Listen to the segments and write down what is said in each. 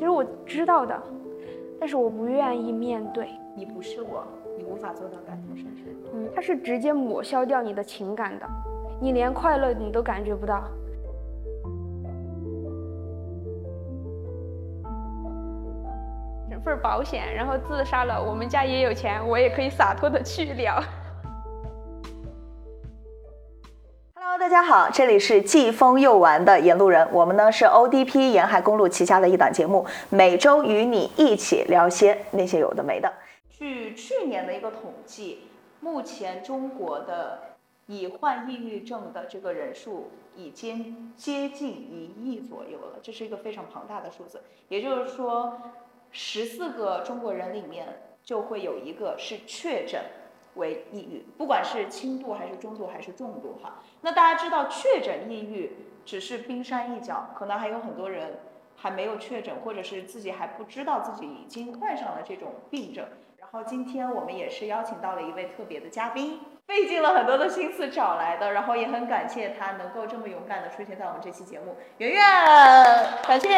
其实我知道的，但是我不愿意面对。你不是我，你无法做到感同身受。嗯，它是直接抹消掉你的情感的，你连快乐你都感觉不到。整份保险，然后自杀了，我们家也有钱，我也可以洒脱的去了。好，这里是既疯又玩的沿路人。我们呢是 ODP 沿海公路旗下的一档节目，每周与你一起聊些那些有的没的。据去年的一个统计，目前中国的已患抑郁症的这个人数已经接近一亿左右了，这是一个非常庞大的数字。也就是说，十四个中国人里面就会有一个是确诊。为抑郁，不管是轻度还是中度还是重度哈。那大家知道，确诊抑郁只是冰山一角，可能还有很多人还没有确诊，或者是自己还不知道自己已经患上了这种病症。然后今天我们也是邀请到了一位特别的嘉宾，费尽了很多的心思找来的，然后也很感谢他能够这么勇敢的出现在我们这期节目。圆圆，感谢，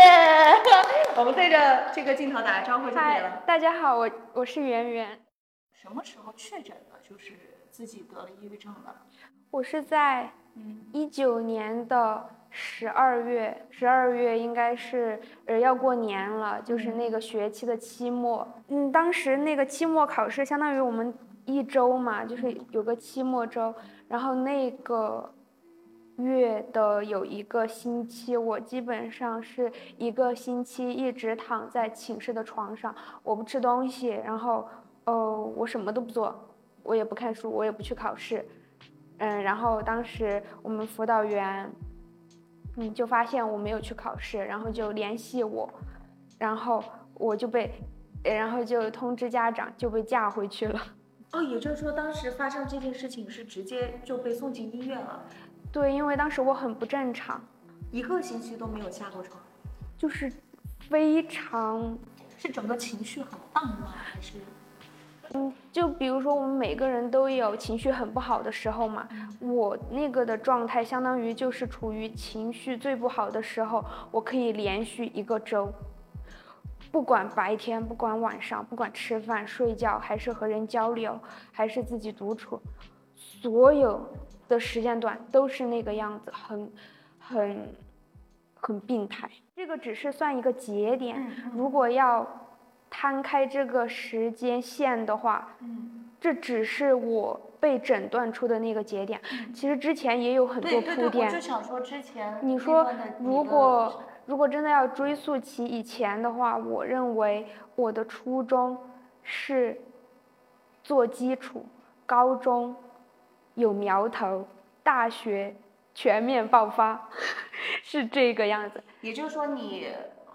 我们对着这个镜头打个招呼就可以了。大家好，我我是圆圆。什么时候确诊的？就是自己得了抑郁症的。我是在一九年的十二月，十二月应该是呃要过年了，就是那个学期的期末。嗯，当时那个期末考试相当于我们一周嘛，就是有个期末周。然后那个月的有一个星期，我基本上是一个星期一直躺在寝室的床上，我不吃东西，然后。哦，我什么都不做，我也不看书，我也不去考试，嗯，然后当时我们辅导员，嗯，就发现我没有去考试，然后就联系我，然后我就被，然后就通知家长，就被架回去了。哦，也就是说当时发生这件事情是直接就被送进医院了？对，因为当时我很不正常，一个星期都没有下过床，就是非常，是整个情绪很荡吗？还是？嗯，就比如说我们每个人都有情绪很不好的时候嘛，我那个的状态相当于就是处于情绪最不好的时候，我可以连续一个周，不管白天，不管晚上，不管吃饭、睡觉，还是和人交流，还是自己独处，所有的时间段都是那个样子，很、很、很病态。这个只是算一个节点，如果要。摊开这个时间线的话，嗯，这只是我被诊断出的那个节点。其实之前也有很多铺垫。我就想说之前。你说，如果如果真的要追溯起以前的话，我认为我的初中是做基础，高中有苗头，大学全面爆发，是这个样子。也就是说你。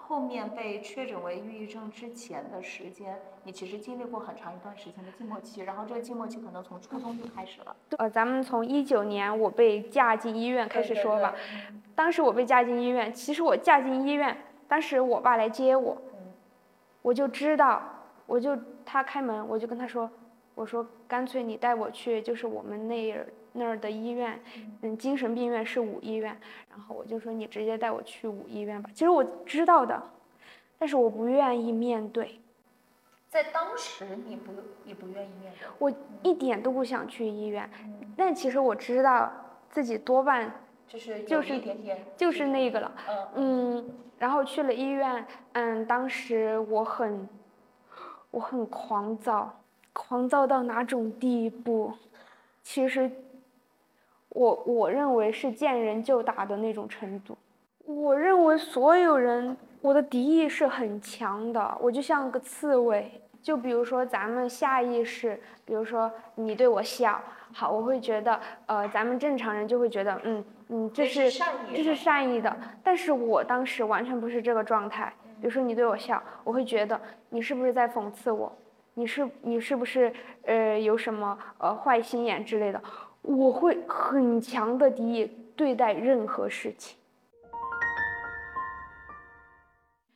后面被确诊为抑郁症之前的时间，你其实经历过很长一段时间的静默期，然后这个静默期可能从初中就开始了。呃，咱们从一九年我被嫁进医院开始说吧。当时我被嫁进医院，其实我嫁进医院，当时我爸来接我，我就知道，我就他开门，我就跟他说，我说干脆你带我去，就是我们那儿。那儿的医院，嗯，精神病院是五医院，然后我就说你直接带我去五医院吧。其实我知道的，但是我不愿意面对。在当时你不你不愿意面对？我一点都不想去医院，但其实我知道自己多半就是就是就是那个了，嗯，然后去了医院，嗯，当时我很我很狂躁，狂躁到哪种地步？其实。我我认为是见人就打的那种程度。我认为所有人，我的敌意是很强的。我就像个刺猬。就比如说咱们下意识，比如说你对我笑，好，我会觉得，呃，咱们正常人就会觉得，嗯嗯，这是这是善意的。但是我当时完全不是这个状态。比如说你对我笑，我会觉得你是不是在讽刺我？你是你是不是呃有什么呃坏心眼之类的？我会很强的敌意对待任何事情。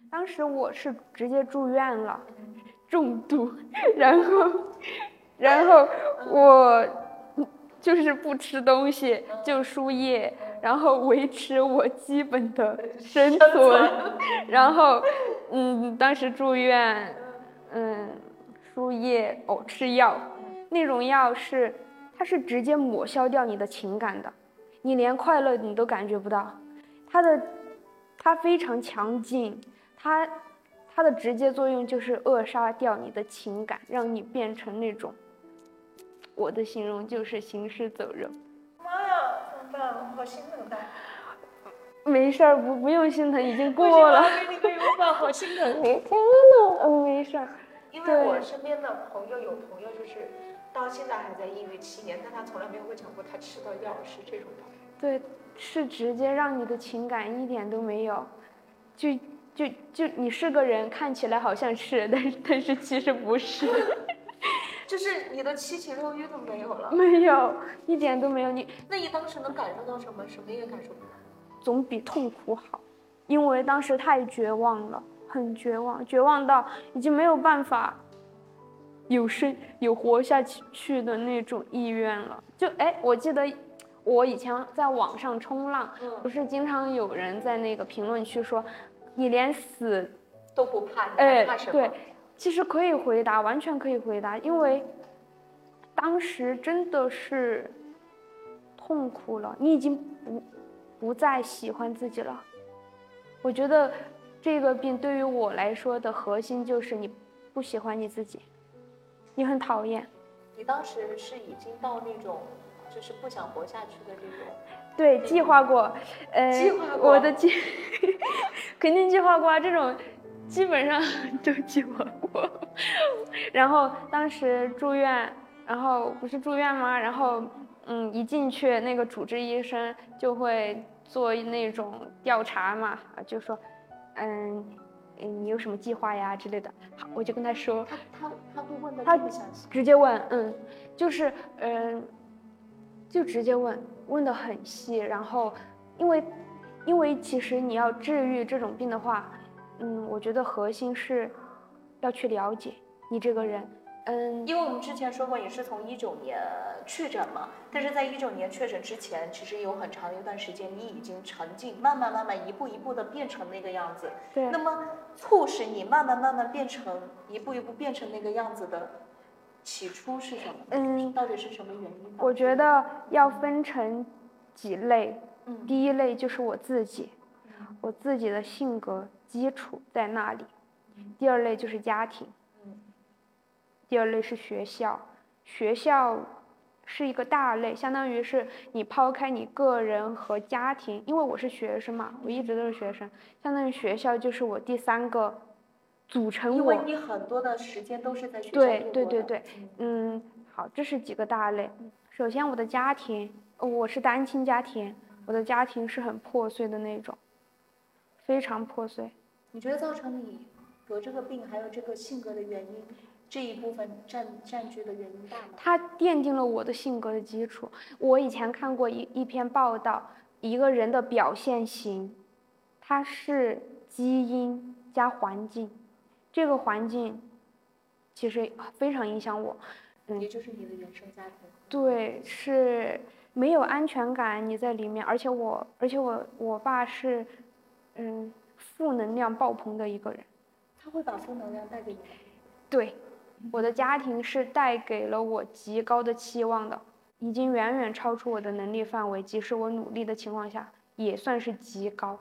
当时我是直接住院了，重度，然后，然后我就是不吃东西就输液，然后维持我基本的生存，然后，嗯，当时住院，嗯，输液哦，吃药，那种药是，它是直接抹消掉你的情感的，你连快乐你都感觉不到，它的，它非常强劲，它，它的直接作用就是扼杀掉你的情感，让你变成那种，我的形容就是行尸走肉。妈呀，怎么办？好心疼他。没事儿，不不用心疼，已经过了。给你个拥抱，好心疼你。天呐，嗯，没事儿。因为我身边的朋友有朋友就是到现在还在抑郁七年，但他从来没有跟我讲过他吃的药是这种药。对，是直接让你的情感一点都没有，就就就你是个人，看起来好像是，但是但是其实不是。就是你的七情六欲都没有了。没有，一点都没有。你那你当时能感受到什么？什么也感受不到。总比痛苦好，因为当时太绝望了，很绝望，绝望到已经没有办法有生有活下去的那种意愿了。就哎，我记得我以前在网上冲浪，不是经常有人在那个评论区说，你连死都不怕，哎，怕什么？对，其实可以回答，完全可以回答，因为当时真的是痛苦了，你已经不。不再喜欢自己了，我觉得这个病对于我来说的核心就是你不喜欢你自己，你很讨厌。你当时是已经到那种就是不想活下去的这种。对，计划过，呃，计划过。我的计 肯定计划过啊，这种基本上都计划过。然后当时住院，然后不是住院吗？然后嗯，一进去那个主治医生就会。做那种调查嘛，啊，就说，嗯，你有什么计划呀之类的。好，我就跟他说，他他他会问的他详细，直接问，嗯，就是嗯，就直接问，问的很细。然后，因为，因为其实你要治愈这种病的话，嗯，我觉得核心是要去了解你这个人。嗯，因为我们之前说过，你是从一九年确诊嘛，但是在一九年确诊之前，其实有很长一段时间，你已经沉浸，慢慢慢慢一步一步的变成那个样子。对。那么促使你慢慢慢慢变成一步一步变成那个样子的起初是什么？嗯，到底是什么原因？我觉得要分成几类。嗯。第一类就是我自己，我自己的性格基础在那里。第二类就是家庭。第二类是学校，学校是一个大类，相当于是你抛开你个人和家庭，因为我是学生嘛，我一直都是学生，相当于学校就是我第三个组成我。因为你很多的时间都是在学校对对对对，嗯，好，这是几个大类。首先，我的家庭，我是单亲家庭，我的家庭是很破碎的那种，非常破碎。你觉得造成你得这个病还有这个性格的原因？这一部分占占据的原因大吗？它奠定了我的性格的基础。我以前看过一一篇报道，一个人的表现型，它是基因加环境，这个环境其实非常影响我。嗯，也就是你的原生家庭。对，是没有安全感，你在里面，而且我，而且我，我爸是，嗯，负能量爆棚的一个人。他会把负能量带给你。对。我的家庭是带给了我极高的期望的，已经远远超出我的能力范围，即使我努力的情况下，也算是极高。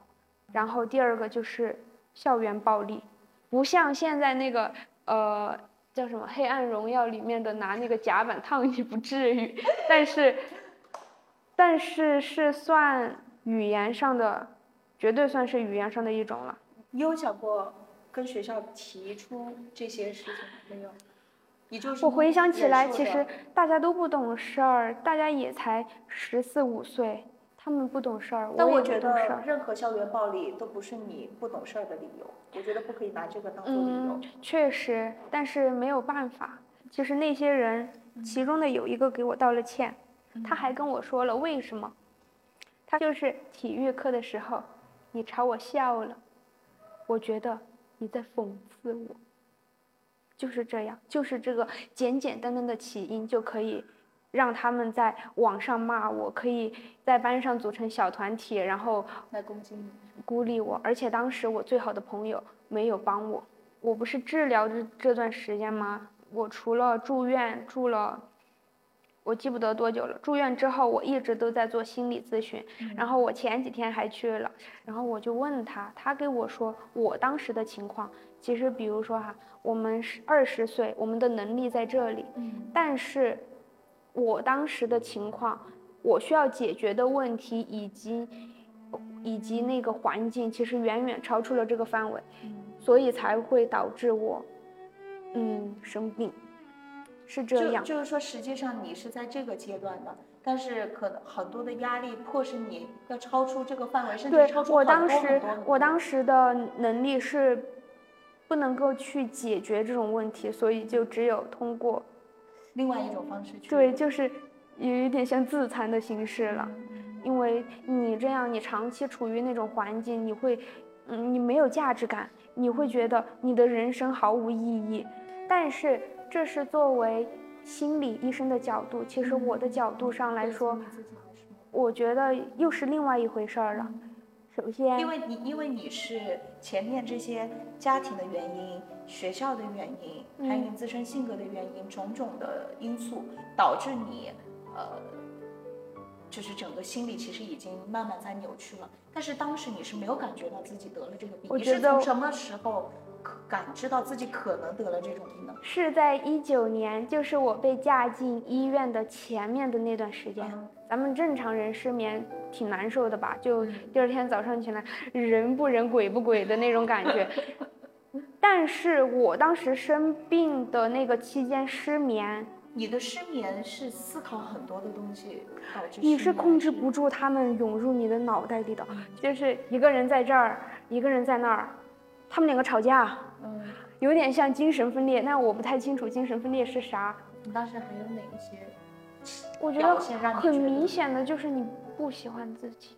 然后第二个就是校园暴力，不像现在那个呃叫什么《黑暗荣耀》里面的拿那个夹板烫你不至于，但是但是是算语言上的，绝对算是语言上的一种了。你有想过跟学校提出这些事情没有？我回想起来，其实大家都不懂事儿，大家也才十四五岁，他们不懂事儿，但我觉得任何校园暴力都不是你不懂事儿的理由，我觉得不可以拿这个当做理由。嗯，确实，但是没有办法。其实那些人，其中的有一个给我道了歉，他还跟我说了为什么，他就是体育课的时候，你朝我笑了，我觉得你在讽刺我。就是这样，就是这个简简单单的起因就可以让他们在网上骂我，可以在班上组成小团体，然后来攻击你，孤立我。而且当时我最好的朋友没有帮我，我不是治疗这这段时间吗？我除了住院住了，我记不得多久了。住院之后，我一直都在做心理咨询。然后我前几天还去了，然后我就问他，他给我说我当时的情况。其实，比如说哈，我们是二十岁，我们的能力在这里，但是。我当时的情况，我需要解决的问题以及以及那个环境，其实远远超出了这个范围，所以才会导致我，嗯，生病，是这样。就是说，实际上你是在这个阶段的，但是可能很多的压力迫使你要超出这个范围，甚至超出我当时我当时的能力是不能够去解决这种问题，所以就只有通过。另外一种方式去对，就是有一点像自残的形式了，因为你这样，你长期处于那种环境，你会，嗯，你没有价值感，你会觉得你的人生毫无意义。但是这是作为心理医生的角度，其实我的角度上来说，我觉得又是另外一回事儿了。首先，因为你因为你是前面这些家庭的原因、学校的原因，还有你自身性格的原因，种种的因素导致你，呃，就是整个心理其实已经慢慢在扭曲了。但是当时你是没有感觉到自己得了这个病，你是从什么时候感知到自己可能得了这种病呢？是在一九年，就是我被架进医院的前面的那段时间。咱们正常人失眠挺难受的吧？就第二天早上起来，人不人鬼不鬼的那种感觉。但是我当时生病的那个期间失眠，你的失眠是思考很多的东西导致。你是控制不住他们涌入你的脑袋里的，就是一个人在这儿，一个人在那儿，他们两个吵架，嗯，有点像精神分裂。那我不太清楚精神分裂是啥。你当时还有哪一些？我觉得很明显的就是你不喜欢自己，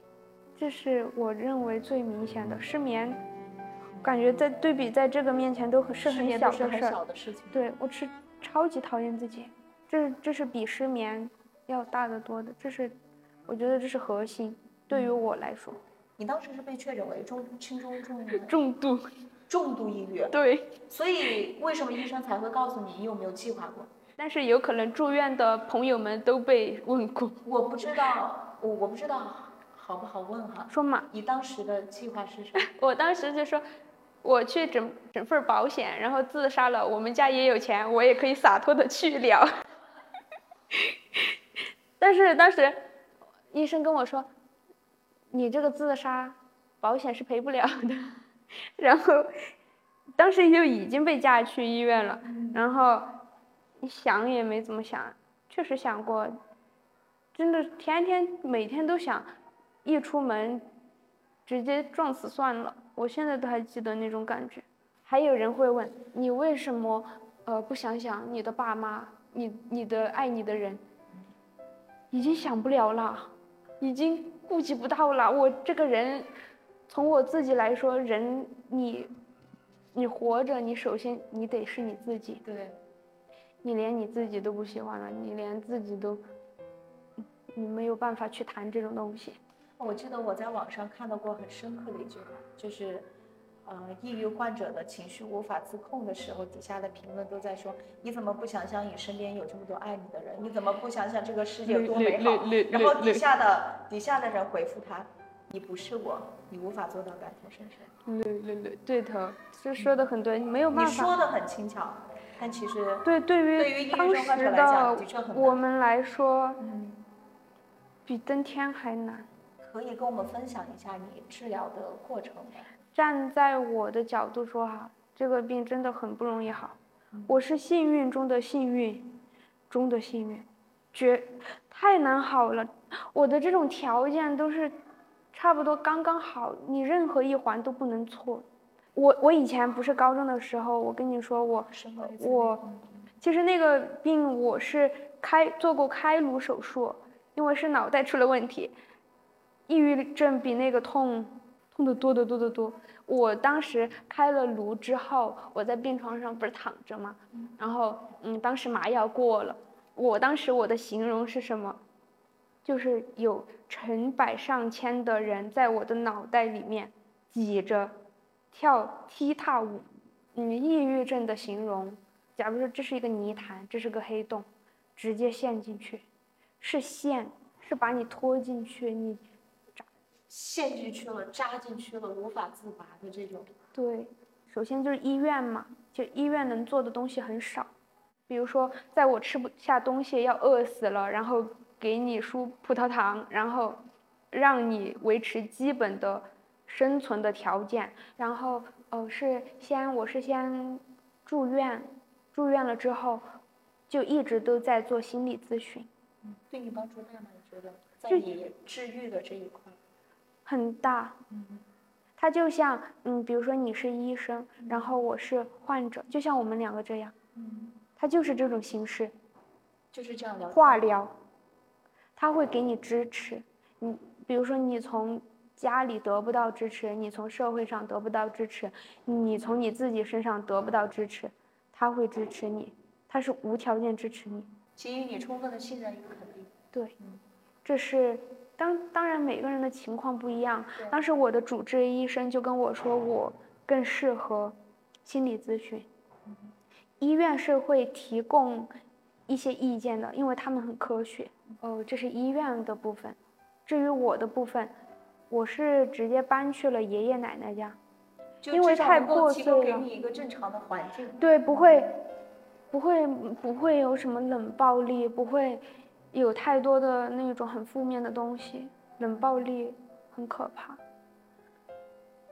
这是我认为最明显的失眠。感觉在对比在这个面前都很是很小的事情。对我是超级讨厌自己，这这是比失眠要大得多的。这是我觉得这是核心，对于我来说。你当时是被确诊为中轻中重度重度重度抑郁。对。所以为什么医生才会告诉你你有没有计划过？但是有可能住院的朋友们都被问过，我不知道，我我不知道好不好问哈。说嘛，你当时的计划是什么？我当时就说，我去整整份保险，然后自杀了。我们家也有钱，我也可以洒脱的去了。但是当时医生跟我说，你这个自杀保险是赔不了的。然后当时就已经被架去医院了，然后。你想也没怎么想，确实想过，真的天天每天都想，一出门直接撞死算了。我现在都还记得那种感觉。还有人会问你为什么呃不想想你的爸妈，你你的爱你的人，已经想不了了，已经顾及不到了。我这个人，从我自己来说，人你你活着，你首先你得是你自己。对。你连你自己都不喜欢了，你连自己都，你没有办法去谈这种东西。我记得我在网上看到过很深刻的一句话，就是，呃，抑郁患者的情绪无法自控的时候，底下的评论都在说：你怎么不想想你身边有这么多爱你的人？你怎么不想想这个世界有多美好？然后底下的底下的人回复他：你不是我，你无法做到感同身受。对对对，对头，这说的很对，没有办法。你说的很轻巧。但其实，对对于当时的我们来说，嗯，比登天还难。可以跟我们分享一下你治疗的过程吗？站在我的角度说哈，这个病真的很不容易好。我是幸运中的幸运，中的幸运，绝太难好了。我的这种条件都是差不多刚刚好，你任何一环都不能错。我我以前不是高中的时候，我跟你说我我，其实那个病我是开做过开颅手术，因为是脑袋出了问题，抑郁症比那个痛痛的多得多得多。我当时开了颅之后，我在病床上不是躺着吗？然后嗯，当时麻药过了，我当时我的形容是什么？就是有成百上千的人在我的脑袋里面挤着跳踢踏舞。嗯，抑郁症的形容，假如说这是一个泥潭，这是个黑洞，直接陷进去，是陷，是把你拖进去，你扎陷进去了，扎进去了，无法自拔的这种。对，首先就是医院嘛，就医院能做的东西很少，比如说在我吃不下东西要饿死了，然后给你输葡萄糖，然后让你维持基本的生存的条件，然后哦是先我是先住院，住院了之后就一直都在做心理咨询，嗯，对你帮助大吗？你觉得在你治愈的这一块？很大，嗯，他就像，嗯，比如说你是医生，然后我是患者，就像我们两个这样，嗯，他就是这种形式，就是这样的化疗，他会给你支持，你比如说你从家里得不到支持，你从社会上得不到支持，你从你自己身上得不到支持，他会支持你，他是无条件支持你，给予你充分的信任与肯定，对，这是。当当然，每个人的情况不一样。当时我的主治医生就跟我说，我更适合心理咨询。医院是会提供一些意见的，因为他们很科学。哦，这是医院的部分。至于我的部分，我是直接搬去了爷爷奶奶家，因为太破碎了。给你一个正常的环境。对，不会，不会，不会有什么冷暴力，不会。有太多的那种很负面的东西，冷暴力很可怕，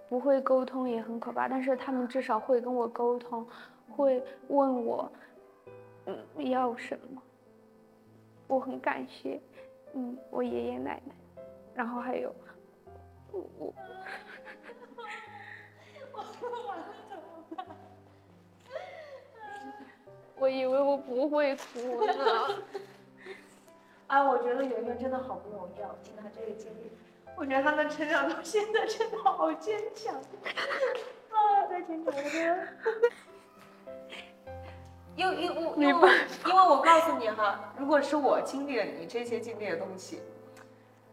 不会沟通也很可怕。但是他们至少会跟我沟通，会问我，嗯，要什么。我很感谢，嗯，我爷爷奶奶，然后还有我。我说完了怎么办？我以为我不会哭呢。啊，我觉得圆圆真的好不容易啊！听他这个经历，我觉得他能成长到现在真的好坚强啊！再坚强点。因因我因为因为我告诉你哈，如果是我经历了你这些经历的东西，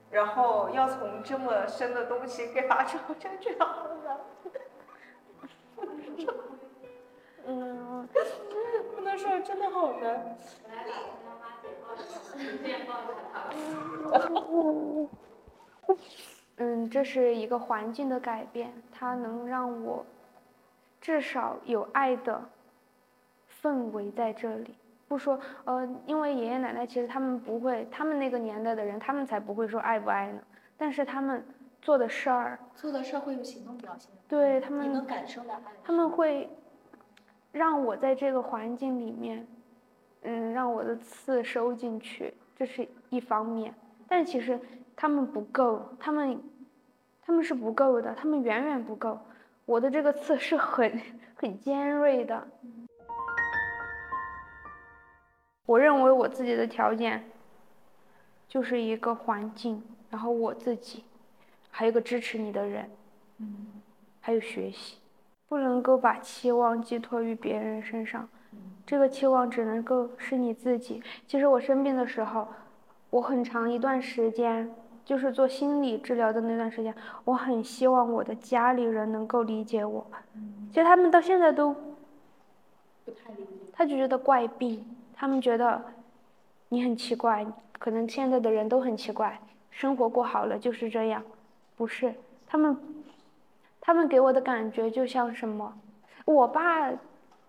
然后要从这么深的东西给拔出，真觉得好难。嗯，不能说真的好难。嗯，这是一个环境的改变，它能让我至少有爱的氛围在这里。不说，呃，因为爷爷奶奶其实他们不会，他们那个年代的人，他们才不会说爱不爱呢。但是他们做的事儿，做的事儿会有行动表现。对他们，你能感受到爱。他们会让我在这个环境里面。嗯，让我的刺收进去，这是一方面，但其实他们不够，他们他们是不够的，他们远远不够。我的这个刺是很 很尖锐的。我认为我自己的条件就是一个环境，然后我自己，还有一个支持你的人，嗯，还有学习，不能够把期望寄托于别人身上。这个期望只能够是你自己。其实我生病的时候，我很长一段时间就是做心理治疗的那段时间，我很希望我的家里人能够理解我。其实他们到现在都不太理解，他就觉得怪病，他们觉得你很奇怪，可能现在的人都很奇怪，生活过好了就是这样，不是？他们，他们给我的感觉就像什么？我爸。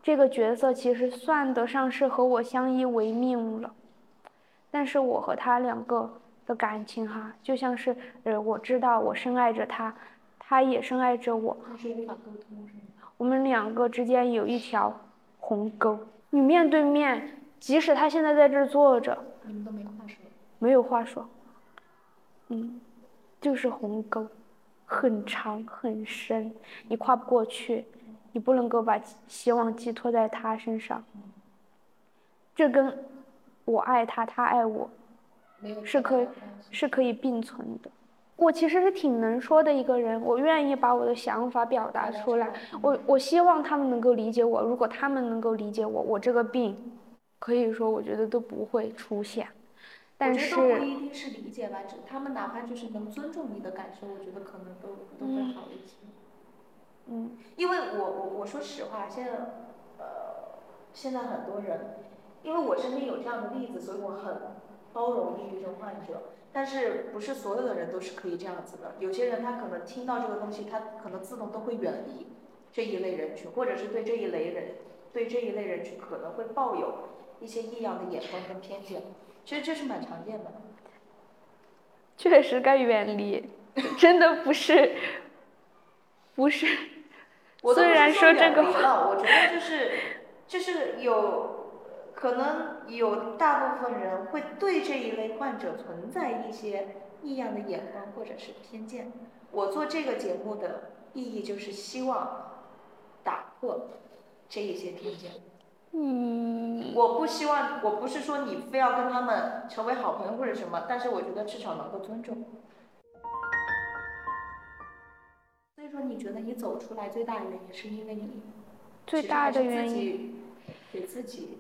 这个角色其实算得上是和我相依为命了，但是我和他两个的感情哈，就像是呃，我知道我深爱着他，他也深爱着我。是无法沟通是吗？我们两个之间有一条鸿沟，你面对面，即使他现在在这儿坐着，你们都没话说。没有话说。嗯，就是鸿沟，很长很深，你跨不过去。你不能够把希望寄托在他身上，这跟我爱他，他爱我，是可以是可以并存的。我其实是挺能说的一个人，我愿意把我的想法表达出来。我我希望他们能够理解我，如果他们能够理解我，我这个病可以说我觉得都不会出现。但是都不一定是理解吧，他们哪怕就是能尊重你的感受，我觉得可能都都会好一些。嗯，因为我我我说实话，现在呃现在很多人，因为我身边有这样的例子，所以我很包容抑郁症患者。但是不是所有的人都是可以这样子的？有些人他可能听到这个东西，他可能自动都会远离这一类人群，或者是对这一类人对这一类人群可能会抱有一些异样的眼光跟偏见。其实这是蛮常见的，确实该远离，真的不是，不是。虽然说这个话，我觉得就是就是有可能有大部分人会对这一类患者存在一些异样的眼光或者是偏见。我做这个节目的意义就是希望打破这一些偏见。嗯，我不希望，我不是说你非要跟他们成为好朋友或者什么，但是我觉得至少能够尊重。所以说，你觉得你走出来最大的原因是因为你最大的原因给自己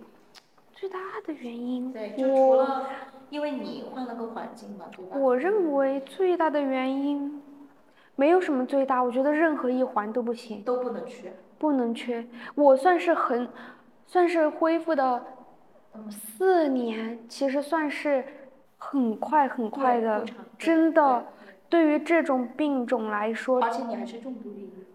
最大的原因，对，就除了因为你换了个环境嘛，对吧？我认为最大的原因没有什么最大，我觉得任何一环都不行，都不能缺，不能缺。我算是很。算是恢复的四年，其实算是很快很快的，真的。对于这种病种来说，而且你还是重度抑郁，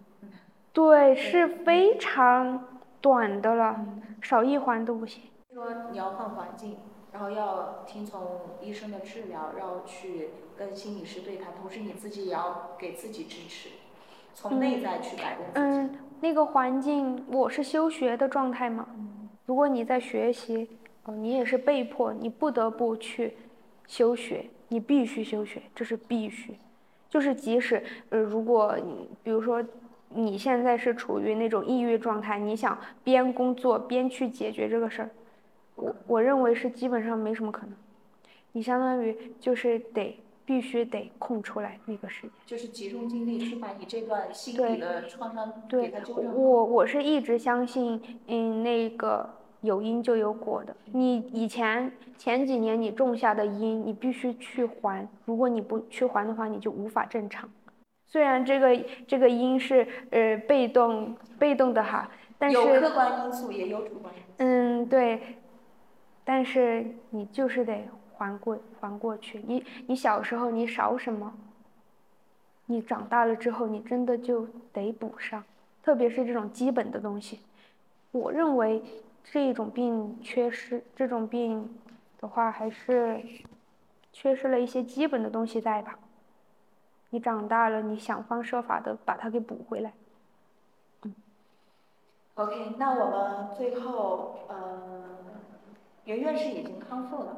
对，是非常短的了，少一环都不行。说你要换环境，然后要听从医生的治疗，然后去跟心理师对谈，同时你自己也要给自己支持，从内在去改变自己。那个环境，我是休学的状态嘛。如果你在学习，哦，你也是被迫，你不得不去休学，你必须休学，这是必须。就是即使呃，如果你比如说你现在是处于那种抑郁状态，你想边工作边去解决这个事儿，我我认为是基本上没什么可能。你相当于就是得。必须得空出来那个时间，就是集中精力去把你这段心理的创伤给它纠正。我我是一直相信，嗯，那个有因就有果的。你以前前几年你种下的因，你必须去还。如果你不去还的话，你就无法正常。虽然这个这个因是呃被动被动的哈，但是有客观因素也有主观因素。嗯，对，但是你就是得。还过还过去，你你小时候你少什么，你长大了之后你真的就得补上，特别是这种基本的东西。我认为这种病缺失，这种病的话还是缺失了一些基本的东西在吧？你长大了，你想方设法的把它给补回来。嗯。OK，那我们最后，呃，圆圆是已经康复了。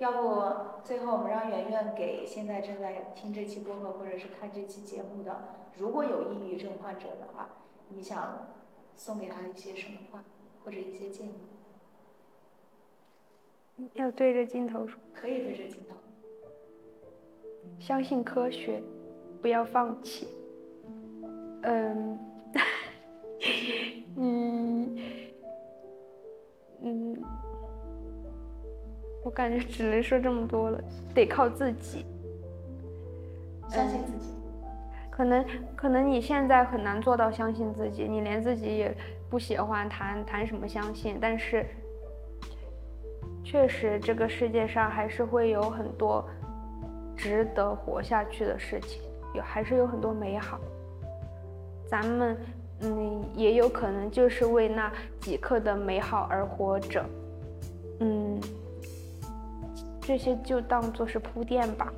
要不最后我们让圆圆给现在正在听这期播客或者是看这期节目的，如果有抑郁症患者的话，你想送给他一些什么话或者一些建议？要对着镜头说。可以对着镜头。相信科学，不要放弃。嗯，嗯，嗯。我感觉只能说这么多了，得靠自己，相信自己。可能可能你现在很难做到相信自己，你连自己也不喜欢，谈谈什么相信？但是，确实这个世界上还是会有很多值得活下去的事情，有还是有很多美好。咱们嗯，也有可能就是为那几刻的美好而活着，嗯。这些就当做是铺垫吧。